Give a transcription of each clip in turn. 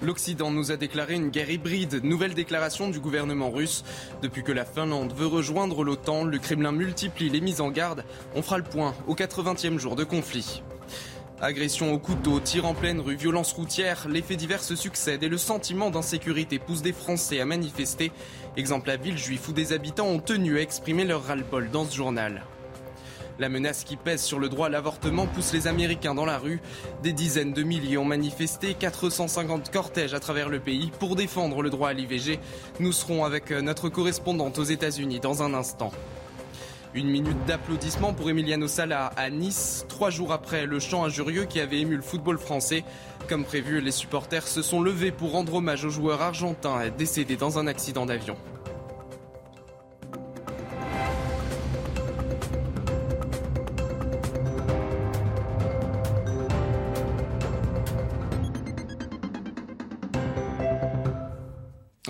L'Occident nous a déclaré une guerre hybride, nouvelle déclaration du gouvernement russe. Depuis que la Finlande veut rejoindre l'OTAN, le Kremlin multiplie les mises en garde. On fera le point au 80e jour de conflit. Agression au couteau, tir en pleine rue, violence routière, les faits divers se succèdent et le sentiment d'insécurité pousse des Français à manifester. Exemple à Villejuif où des habitants ont tenu à exprimer leur ras-le-bol dans ce journal. La menace qui pèse sur le droit à l'avortement pousse les Américains dans la rue. Des dizaines de milliers ont manifesté, 450 cortèges à travers le pays pour défendre le droit à l'IVG. Nous serons avec notre correspondante aux États-Unis dans un instant. Une minute d'applaudissement pour Emiliano Sala à Nice, trois jours après le chant injurieux qui avait ému le football français. Comme prévu, les supporters se sont levés pour rendre hommage au joueur argentin décédé dans un accident d'avion.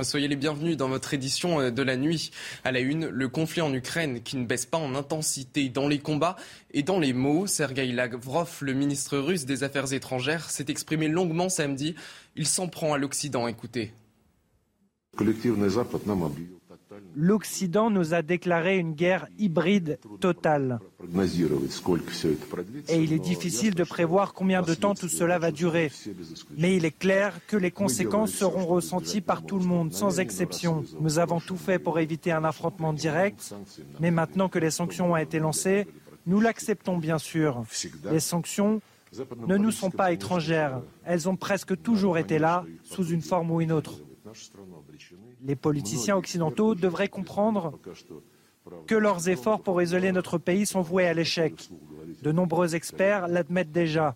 Soyez les bienvenus dans votre édition euh, de la nuit. À la une, le conflit en Ukraine qui ne baisse pas en intensité dans les combats et dans les mots. Sergei Lavrov, le ministre russe des Affaires étrangères, s'est exprimé longuement samedi. Il s'en prend à l'Occident. Écoutez. L'Occident nous a déclaré une guerre hybride totale. Et il est difficile de prévoir combien de temps tout cela va durer. Mais il est clair que les conséquences seront ressenties par tout le monde, sans exception. Nous avons tout fait pour éviter un affrontement direct, mais maintenant que les sanctions ont été lancées, nous l'acceptons bien sûr. Les sanctions ne nous sont pas étrangères. Elles ont presque toujours été là, sous une forme ou une autre. Les politiciens occidentaux devraient comprendre que leurs efforts pour isoler notre pays sont voués à l'échec. De nombreux experts l'admettent déjà,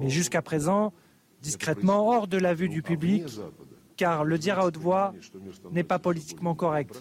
mais jusqu'à présent, discrètement hors de la vue du public, car le dire à haute voix n'est pas politiquement correct.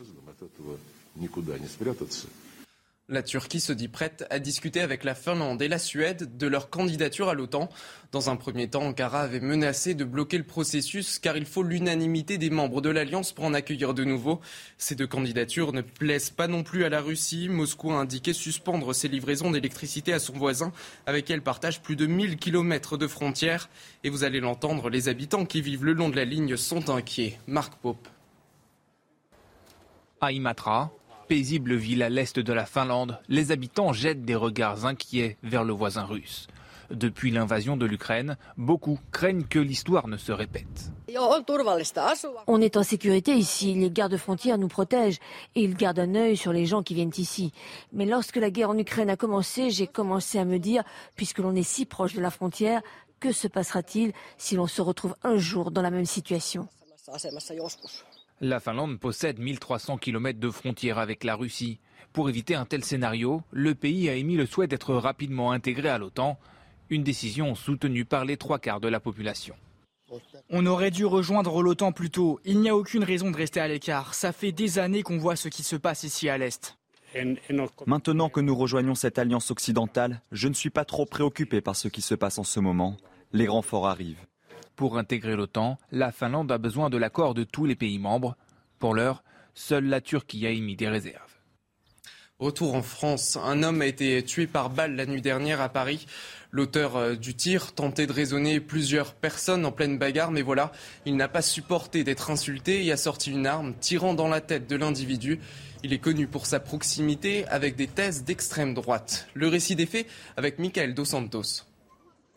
La Turquie se dit prête à discuter avec la Finlande et la Suède de leur candidature à l'OTAN. Dans un premier temps, Ankara avait menacé de bloquer le processus car il faut l'unanimité des membres de l'Alliance pour en accueillir de nouveau. Ces deux candidatures ne plaisent pas non plus à la Russie. Moscou a indiqué suspendre ses livraisons d'électricité à son voisin avec elle partage plus de 1000 km de frontières. Et vous allez l'entendre, les habitants qui vivent le long de la ligne sont inquiets. Marc Pope. À paisible ville à l'est de la Finlande, les habitants jettent des regards inquiets vers le voisin russe. Depuis l'invasion de l'Ukraine, beaucoup craignent que l'histoire ne se répète. On est en sécurité ici, les gardes frontières nous protègent et ils gardent un œil sur les gens qui viennent ici. Mais lorsque la guerre en Ukraine a commencé, j'ai commencé à me dire, puisque l'on est si proche de la frontière, que se passera-t-il si l'on se retrouve un jour dans la même situation? La Finlande possède 1300 km de frontière avec la Russie. Pour éviter un tel scénario, le pays a émis le souhait d'être rapidement intégré à l'OTAN, une décision soutenue par les trois quarts de la population. On aurait dû rejoindre l'OTAN plus tôt. Il n'y a aucune raison de rester à l'écart. Ça fait des années qu'on voit ce qui se passe ici à l'Est. Maintenant que nous rejoignons cette alliance occidentale, je ne suis pas trop préoccupé par ce qui se passe en ce moment. Les renforts arrivent. Pour intégrer l'OTAN, la Finlande a besoin de l'accord de tous les pays membres. Pour l'heure, seule la Turquie a émis des réserves. Retour en France, un homme a été tué par balle la nuit dernière à Paris. L'auteur euh, du tir tentait de raisonner plusieurs personnes en pleine bagarre, mais voilà, il n'a pas supporté d'être insulté et a sorti une arme, tirant dans la tête de l'individu. Il est connu pour sa proximité avec des thèses d'extrême droite. Le récit des faits avec Michael Dos Santos.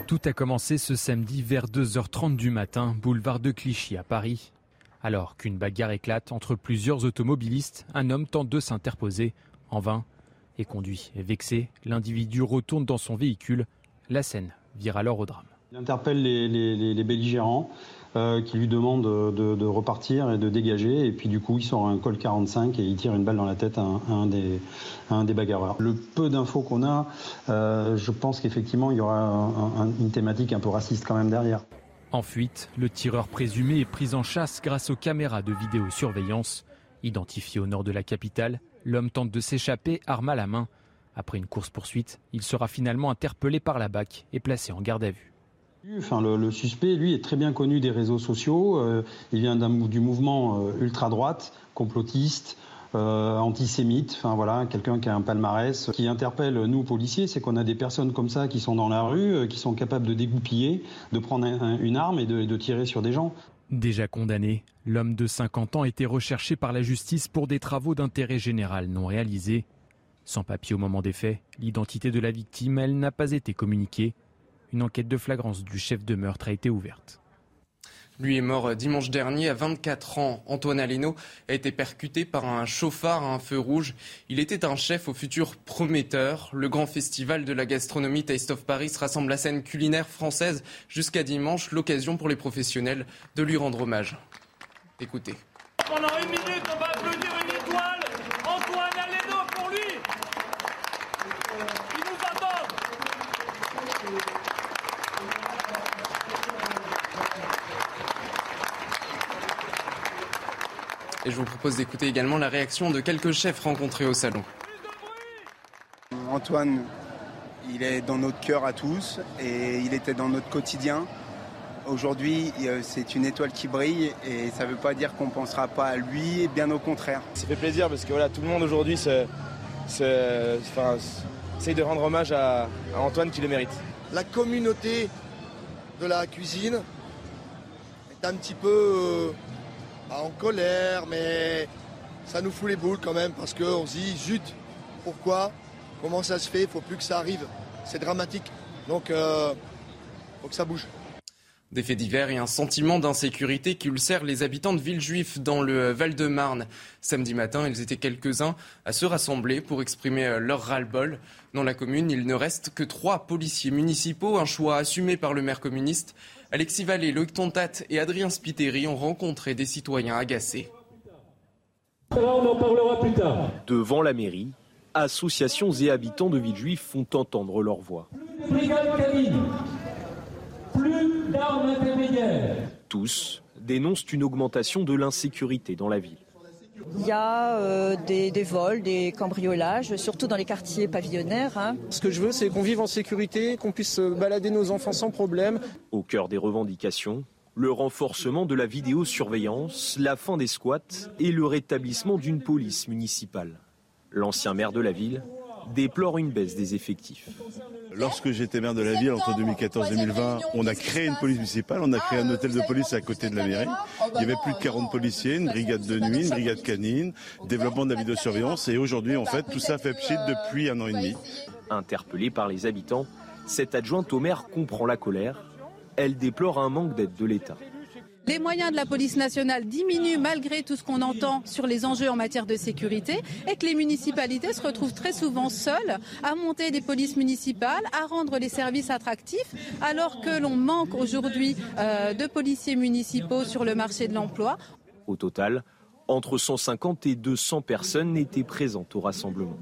Tout a commencé ce samedi vers 2h30 du matin, boulevard de Clichy à Paris. Alors qu'une bagarre éclate entre plusieurs automobilistes, un homme tente de s'interposer. En vain, et conduit. Vexé, l'individu retourne dans son véhicule. La scène vire alors au drame. Il interpelle les belligérants. Euh, qui lui demande de, repartir et de dégager. Et puis du coup, il sort un col 45 et il tire une balle dans la tête à un, des, bagarreurs. Le peu d'infos qu'on a, euh, je pense qu'effectivement, il y aura une thématique un peu raciste quand même derrière. En fuite, le tireur présumé est pris en chasse grâce aux caméras de vidéosurveillance. Identifié au nord de la capitale, l'homme tente de s'échapper, arme à la main. Après une course-poursuite, il sera finalement interpellé par la BAC et placé en garde à vue. Le, suspect, lui, est très bien connu des réseaux sociaux. Euh, il vient du mouvement euh, ultra-droite, complotiste, euh, antisémite, voilà, quelqu'un qui a un palmarès. qui interpelle nous policiers, c'est qu'on a des personnes comme ça qui sont dans la rue, qui sont capables de dégoupiller, de prendre une arme et de, de tirer sur des gens. Déjà condamné, l'homme de 50 ans était recherché par la justice pour des travaux d'intérêt général non réalisés. Sans papier au moment des faits, l'identité de la victime, elle n'a pas été communiquée. Une enquête de flagrance du chef de meurtre a été ouverte. Lui est mort dimanche dernier à 24 ans. Antoine Aleno a été percuté par un chauffard à un feu rouge. Il était un chef au futur prometteur. Le grand festival de la gastronomie Taste of Paris rassemble la scène culinaire française jusqu'à dimanche, l'occasion pour les professionnels de lui rendre hommage. Écoutez. Pendant une minute, on va applaudir une étoile. Antoine Aleno pour lui. Il nous attend. Et je vous propose d'écouter également la réaction de quelques chefs rencontrés au salon. Antoine, il est dans notre cœur à tous et il était dans notre quotidien. Aujourd'hui, c'est une étoile qui brille et ça ne veut pas dire qu'on ne pensera pas à lui, bien au contraire. Ça fait plaisir parce que voilà, tout le monde aujourd'hui essaye de rendre hommage à, Antoine qui le mérite. La communauté de la cuisine est un petit peu euh, en colère, mais ça nous fout les boules quand même parce qu'on se dit zut, pourquoi? Comment ça se fait? Il faut plus que ça arrive. C'est dramatique. Donc, euh, faut que ça bouge. Des faits divers et un sentiment d'insécurité qui ulcère les habitants de Villejuif dans le Val-de-Marne. Samedi matin, ils étaient quelques-uns à se rassembler pour exprimer leur ras-le-bol. Dans la commune, il ne reste que trois policiers municipaux, un choix assumé par le maire communiste. Alexis Vallée, Loïc Tontat et Adrien Spiteri ont rencontré des citoyens agacés. on en parlera plus tard. Devant la mairie, associations et habitants de Villejuif font entendre leur voix. Plus d'armes intermédiaires. Tous dénoncent une augmentation de l'insécurité dans la ville. Il y a euh, des, vols, des cambriolages, surtout dans les quartiers pavillonnaires. Hein. Ce que je veux, c'est qu'on vive en sécurité, qu'on puisse balader nos enfants sans problème. Au cœur des revendications, le renforcement de la vidéosurveillance, la fin des squats et le rétablissement d'une police municipale. L'ancien maire de la ville déplore une baisse des effectifs. Lorsque j'étais maire de la ville entre 2014 et 2020, on a créé une police municipale, on a créé un hôtel de police à côté de la mairie. Il y avait plus de 40 policiers, une brigade de nuit, une brigade canine, développement de la vidéosurveillance et aujourd'hui en fait tout ça fait pchit depuis un an et demi. Interpellée par les habitants, cette adjointe au maire comprend la colère. Elle déplore un manque d'aide de l'État. Les moyens de la police nationale diminuent malgré tout ce qu'on entend sur les enjeux en matière de sécurité et que les municipalités se retrouvent très souvent seules à monter des polices municipales, à rendre les services attractifs, alors que l'on manque aujourd'hui euh, de policiers municipaux sur le marché de l'emploi. Au total, entre 150 et 200 personnes étaient présentes au rassemblement.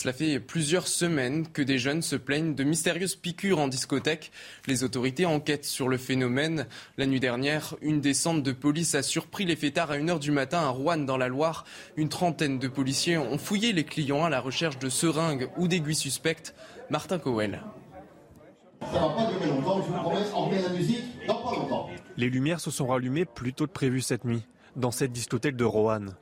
Cela fait plusieurs semaines que des jeunes se plaignent de mystérieuses piqûres en discothèque. Les autorités enquêtent sur le phénomène. La nuit dernière, une descente de police a surpris les fêtards à 1h du matin à Rouen dans la Loire. Une trentaine de policiers ont fouillé les clients à la recherche de seringues ou d'aiguilles suspectes. Martin Cowell. Les lumières se sont rallumées plus tôt que prévu cette nuit, dans cette discothèque de Roanne.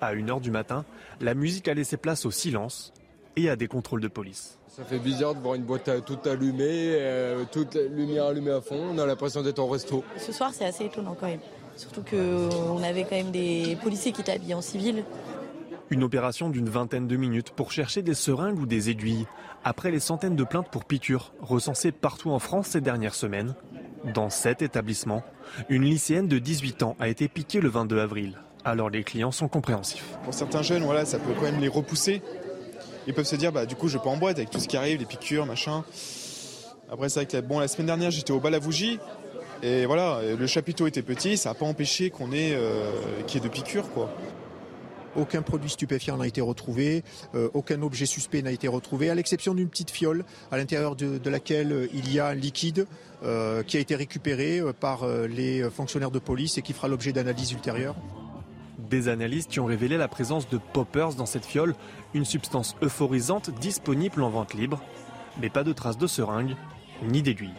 À 1h du matin, la musique a laissé place au silence et à des contrôles de police. Ça fait bizarre de voir une boîte toute allumée, euh, toute lumière allumée à fond. On a l'impression d'être en resto. Ce soir, c'est assez étonnant quand même. Surtout qu'on avait quand même des policiers qui étaient habillés en civil. Une opération d'une vingtaine de minutes pour chercher des seringues ou des aiguilles, après les centaines de plaintes pour piqûres recensées partout en France ces dernières semaines. Dans cet établissement, une lycéenne de 18 ans a été piquée le 22 avril alors les clients sont compréhensifs. Pour certains jeunes, voilà, ça peut quand même les repousser. Ils peuvent se dire, bah, du coup, je peux en boîte avec tout ce qui arrive, les piqûres, machin. Après, c'est vrai que bon, la semaine dernière, j'étais au Balavougie. Et voilà, le chapiteau était petit, ça n'a pas empêché qu'on ait, euh, y ait de piqûres, quoi. Aucun produit stupéfiant n'a été retrouvé, euh, aucun objet suspect n'a été retrouvé, à l'exception d'une petite fiole à l'intérieur de, laquelle euh, il y a un liquide qui a été récupéré par les fonctionnaires de police et qui fera l'objet d'analyses ultérieures. Des analyses qui ont révélé la présence de poppers dans cette fiole, une substance euphorisante disponible en vente libre, mais pas de traces de seringue ni d'aiguilles.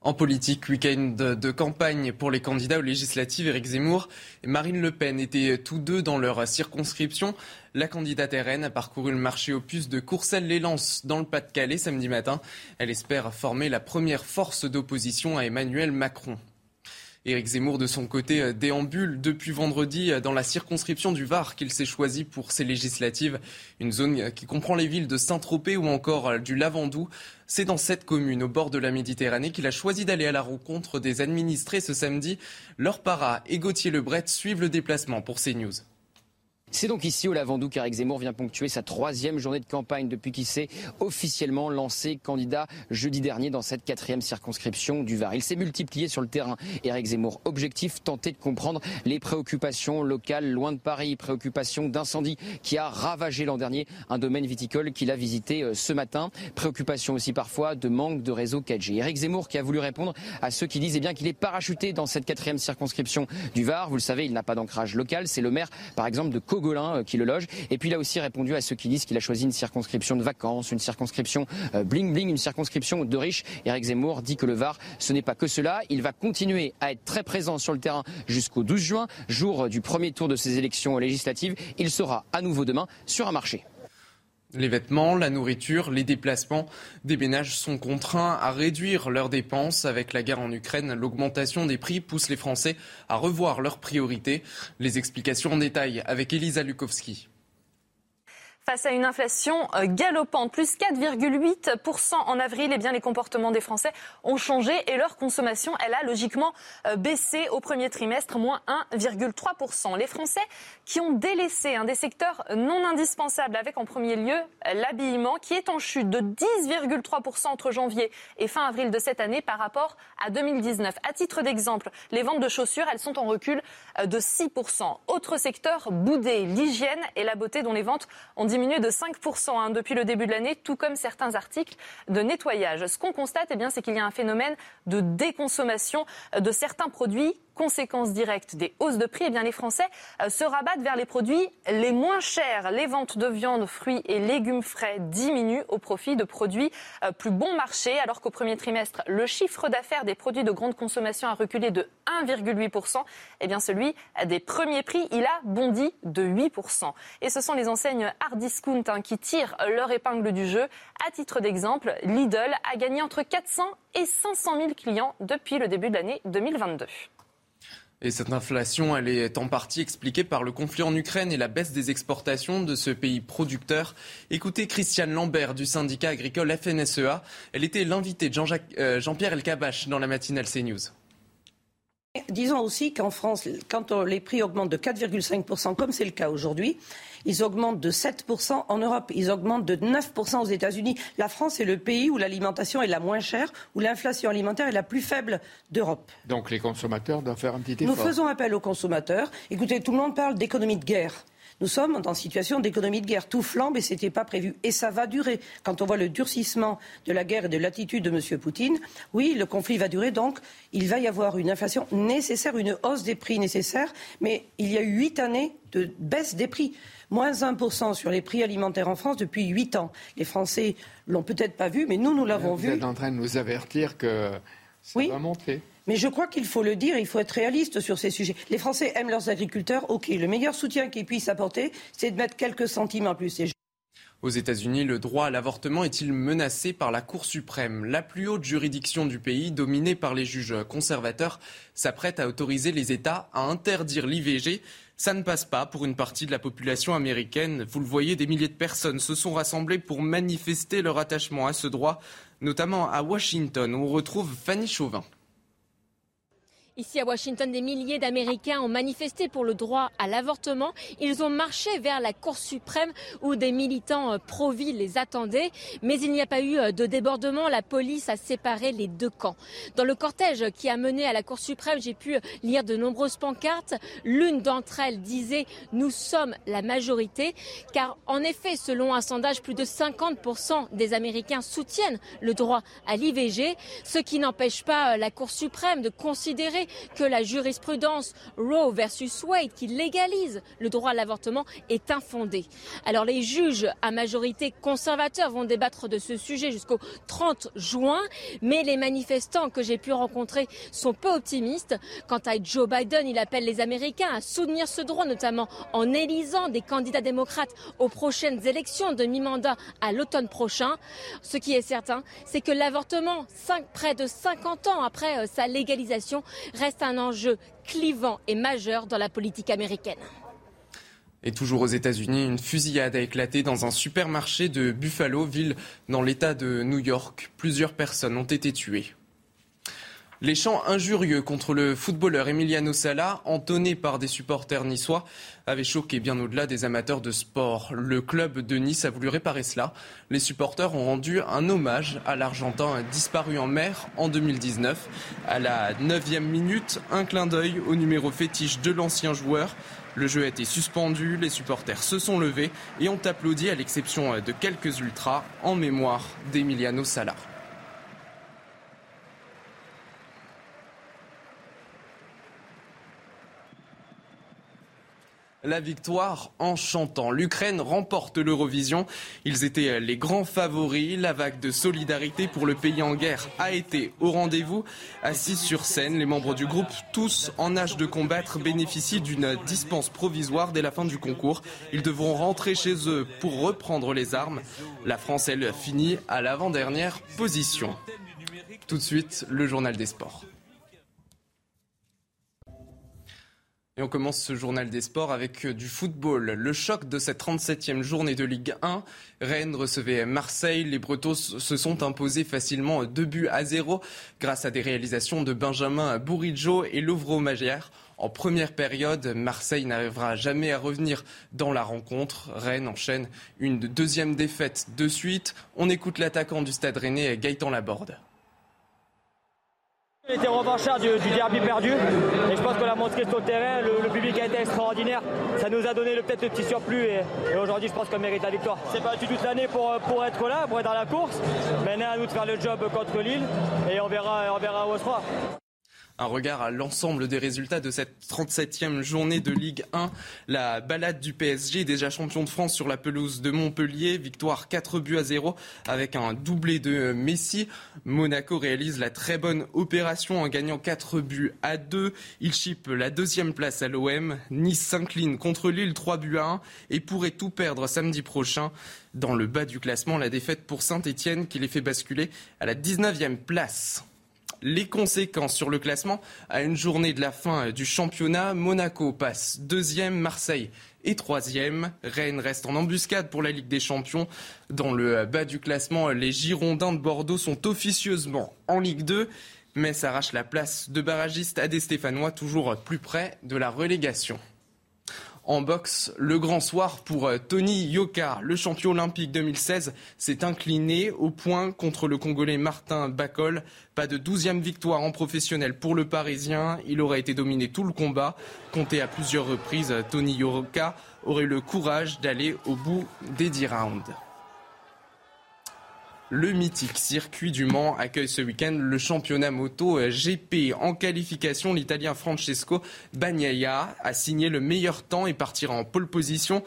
En politique, week-end de campagne pour les candidats aux législatives, Éric Zemmour et Marine Le Pen étaient tous deux dans leur circonscription. La candidate RN a parcouru le marché opus de Courcelles-les-Lances dans le Pas-de-Calais samedi matin. Elle espère former la première force d'opposition à Emmanuel Macron. Éric Zemmour, de son côté, euh, déambule depuis vendredi euh, dans la circonscription du Var qu'il s'est choisi pour ses législatives. Une zone euh, qui comprend les villes de Saint-Tropez ou encore du Lavandou. C'est dans cette commune, au bord de la Méditerranée, qu'il a choisi d'aller à la rencontre des administrés ce samedi. Leur para et Gauthier Lebret suivent le déplacement pour CNews. C'est donc ici au Lavandou qu'Éric Zemmour vient ponctuer sa troisième journée de campagne depuis qu'il s'est officiellement lancé candidat jeudi dernier dans cette quatrième circonscription du Var. Il s'est multiplié sur le terrain. Éric Zemmour, objectif, tenter de comprendre les préoccupations locales loin de Paris, préoccupations d'incendie qui a ravagé l'an dernier un domaine viticole qu'il a visité euh, ce matin, préoccupation aussi parfois de manque de réseau 4G. Éric Zemmour qui a voulu répondre à ceux qui disent eh bien qu'il est parachuté dans cette quatrième circonscription du Var. Vous le savez, il n'a pas d'ancrage local. C'est le maire, par exemple, de Cogolin euh, qui le loge. Et puis il a aussi répondu à ceux qui disent qu'il a choisi une circonscription de vacances, une circonscription euh, bling bling, une circonscription de riches. Eric Zemmour dit que le Var, ce n'est pas que cela. Il va continuer à être très présent sur le terrain jusqu'au 12 juin, jour du premier tour de ces élections législatives. Il sera à nouveau demain sur un marché. Les vêtements, la nourriture, les déplacements, des ménages sont contraints à réduire leurs dépenses. Avec la guerre en Ukraine, l'augmentation des prix pousse les Français à revoir leurs priorités. Les explications en détail avec Elisa Lukowski. Face à une inflation euh, galopante, plus 4,8% en avril, eh bien, les comportements des Français ont changé et leur consommation, elle a logiquement euh, baissé au premier trimestre, moins 1,3%. Les Français qui ont délaissé un des secteurs non indispensables, avec en premier lieu l'habillement, qui est en chute de 10,3% entre janvier et fin avril de cette année par rapport à 2019. À titre d'exemple, les ventes de chaussures, elles sont en recul euh, de 6%. Autre secteur boudé, l'hygiène et la beauté dont les ventes ont diminué de 5% hein, depuis le début de l'année, tout comme certains articles de nettoyage. Ce qu'on constate, eh bien, c'est qu'il y a un phénomène de déconsommation de certains produits conséquence directe des hausses de prix, eh bien les Français euh, se rabattent vers les produits les moins chers. Les ventes de viande, fruits et légumes frais diminuent au profit de produits euh, plus bon marché, alors qu'au premier trimestre, le chiffre d'affaires des produits de grande consommation a reculé de 1,8%. Eh bien celui des premiers prix, il a bondi de 8%. Et ce sont les enseignes hard discount hein, qui tirent leur épingle du jeu. À titre d'exemple, Lidl a gagné entre 400 et 500 000 clients depuis le début de l'année 2022. Et cette inflation, elle est en partie expliquée par le conflit en Ukraine et la baisse des exportations de ce pays producteur. Écoutez Christiane Lambert du syndicat agricole FNSEA. Elle était l'invitée de euh, Jean-Pierre Elkabach dans la matinale CNews. Disons aussi qu'en France, quand les prix augmentent de 4,5%, comme c'est le cas aujourd'hui, ils augmentent de 7% en Europe, ils augmentent de 9% aux États-Unis. La France est le pays où l'alimentation est la moins chère, où l'inflation alimentaire est la plus faible d'Europe. Donc les consommateurs doivent faire un petit effort. Nous faisons appel aux consommateurs. Écoutez, tout le monde parle d'économie de guerre. Nous sommes en situation d'économie de guerre. Tout flambe et ce n'était pas prévu. Et ça va durer. Quand on voit le durcissement de la guerre et de l'attitude de M. Poutine, oui, le conflit va durer. Donc, il va y avoir une inflation nécessaire, une hausse des prix nécessaire. Mais il y a eu huit années de baisse des prix. Moins 1% sur les prix alimentaires en France depuis 8 ans. Les Français l'ont peut-être pas vu, mais nous, nous l'avons vu. Vous êtes en train de nous avertir que ça va monter. Mais je crois qu'il faut le dire, il faut être réaliste sur ces sujets. Les Français aiment leurs agriculteurs, ok. Le meilleur soutien qu'ils puissent apporter, c'est de mettre quelques centimes en plus. Aux États-Unis, le droit à l'avortement est-il menacé par la Cour suprême? La plus haute juridiction du pays, dominée par les juges conservateurs, s'apprête à autoriser les États à interdire l'IVG. Ça ne passe pas pour une partie de la population américaine. Vous le voyez, des milliers de personnes se sont rassemblées pour manifester leur attachement à ce droit, notamment à Washington, où on retrouve Fanny Chauvin. Ici à Washington, des milliers d'Américains ont manifesté pour le droit à l'avortement. Ils ont marché vers la Cour suprême où des militants euh, pro-vie les attendaient. Mais il n'y a pas eu euh, de débordement. La police a séparé les deux camps. Dans le cortège qui a mené à la Cour suprême, j'ai pu lire de nombreuses pancartes. L'une d'entre elles disait Nous sommes la majorité. Car en effet, selon un sondage, plus de 50% des Américains soutiennent le droit à l'IVG. Ce qui n'empêche pas euh, la Cour suprême de considérer que la jurisprudence Roe versus Wade, qui légalise le droit à l'avortement, est infondée. Alors les juges à majorité conservateurs vont débattre de ce sujet jusqu'au 30 juin, mais les manifestants que j'ai pu rencontrer sont peu optimistes. Quant à Joe Biden, il appelle les Américains à soutenir ce droit, notamment en élisant des candidats démocrates aux prochaines élections de mi-mandat à l'automne prochain. Ce qui est certain, c'est que l'avortement, près de 50 ans après euh, sa légalisation, reste un enjeu clivant et majeur dans la politique américaine. Et toujours aux États-Unis, une fusillade a éclaté dans un supermarché de Buffalo, ville dans l'État de New York. Plusieurs personnes ont été tuées. Les chants injurieux contre le footballeur Emiliano Sala, entonnés par des supporters niçois, avaient choqué bien au-delà des amateurs de sport. Le club de Nice a voulu réparer cela. Les supporters ont rendu un hommage à l'Argentin disparu en mer en 2019. À la neuvième minute, un clin d'œil au numéro fétiche de l'ancien joueur. Le jeu a été suspendu, les supporters se sont levés et ont applaudi à l'exception de quelques ultras en mémoire d'Emiliano Sala. La victoire en chantant. L'Ukraine remporte l'Eurovision. Ils étaient les grands favoris. La vague de solidarité pour le pays en guerre a été au rendez-vous. Assis sur scène, les membres du groupe, tous en âge de combattre, bénéficient d'une dispense provisoire dès la fin du concours. Ils devront rentrer chez eux pour reprendre les armes. La France, elle, finit à l'avant-dernière position. Tout de suite, le journal des sports. Et on commence ce journal des sports avec euh, du football. Le choc de cette 37e journée de Ligue 1. Rennes recevait Marseille. Les Bretons se sont imposés facilement 2 buts à 0 grâce à des réalisations de Benjamin Bourigeau et Lovro Magière. En première période, Marseille n'arrivera jamais à revenir dans la rencontre. Rennes enchaîne une deuxième défaite de suite. On écoute l'attaquant du stade rennais, Gaëtan Laborde. On était revanchard du, derby perdu. Et je pense qu'on a montré sur le terrain, le, public a été extraordinaire, ça nous a donné peut-être le petit surplus. Et, aujourd'hui je pense qu'on mérite la victoire. C'est pas toute l'année pour, pour être là, pour être dans la course, maintenant à nous de faire le job contre Lille. Et on verra, on verra où on sera un regard à l'ensemble des résultats de cette 37e journée de Ligue 1. La balade du PSG, déjà champion de France sur la pelouse de Montpellier, victoire 4 buts à 0 avec un doublé de Messi. Monaco réalise la très bonne opération en gagnant 4 buts à 2. Il chipe la deuxième place à l'OM. Nice s'incline contre Lille 3 buts à 1 et pourrait tout perdre samedi prochain. Dans le bas du classement, la défaite pour Saint-Etienne qui les fait basculer à la 19e place les conséquences sur le classement. À une journée de la fin du championnat, Monaco passe deuxième, Marseille est troisième. Rennes reste en embuscade pour la Ligue des Champions. Dans le bas du classement, les Girondins de Bordeaux sont officieusement en Ligue 2. Mais s'arrache la place de barragiste à des Stéphanois, toujours plus près de la relégation. En boxe, le grand soir pour euh, Tony Yoka, le champion olympique 2016, s'est incliné au point contre le Congolais Martin Bacol. Pas de douzième victoire en professionnel pour le Parisien. Il aurait été dominé tout le combat. Compté à plusieurs reprises, Tony Yoka aurait le courage d'aller au bout des dix rounds. Le mythique circuit du Mans accueille ce week-end le championnat moto GP. En qualification, l'Italien Francesco Bagnaia a signé le meilleur temps et partira en pole position.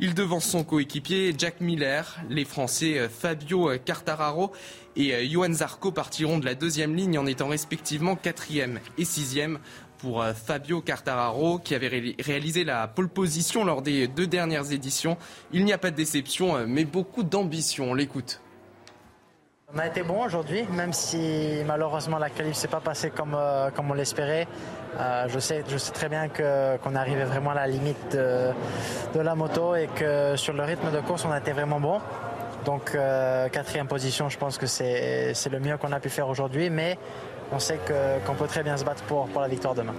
Il devance son coéquipier Jack Miller. Les Français Fabio Cartararo et Johan Zarco partiront de la deuxième ligne en étant respectivement quatrième et sixième pour Fabio Cartararo qui avait réalisé la pole position lors des deux dernières éditions. Il n'y a pas de déception mais beaucoup d'ambition. On l'écoute. On a été bon aujourd'hui, même si malheureusement la qualif s'est pas passée comme, euh, comme on l'espérait. Euh, je, sais, très bien qu'on arrivait vraiment à la limite de, la moto et que sur le rythme de course, on a été vraiment bon. Donc euh, quatrième position, je pense que c'est le mieux qu'on a pu faire aujourd'hui, mais on sait qu'on peut très bien se battre pour la victoire demain.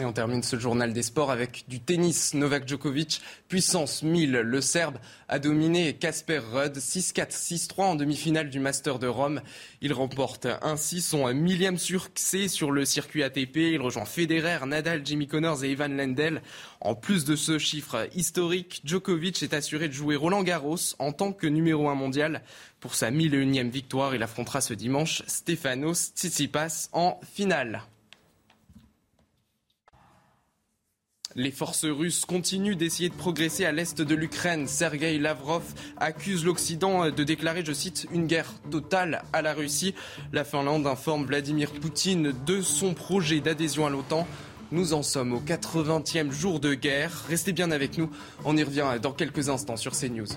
Et on termine ce journal des sports avec du tennis. Novak Djokovic, puissance 1000. Le Serbe a dominé Casper Rudd 6-4, 6-3 en demi-finale du Master de Rome. Il remporte ainsi son millième succès sur le circuit ATP. Il rejoint Federer, Nadal, Jimmy Connors et Ivan Lendl. En plus de ce chiffre historique, Djokovic est assuré de jouer Roland Garros en tant que numéro 1 mondial. Pour sa 1001e victoire, il affrontera ce dimanche Stefanos Tsitsipas en finale. Les forces russes continuent d'essayer de progresser à l'est de l'Ukraine. Sergei Lavrov accuse l'Occident de déclarer, je cite, une guerre totale à la Russie. La Finlande informe Vladimir Poutine de son projet d'adhésion à l'OTAN. Nous en sommes au 80e jour de guerre. Restez bien avec nous. On y revient dans quelques instants sur CNews.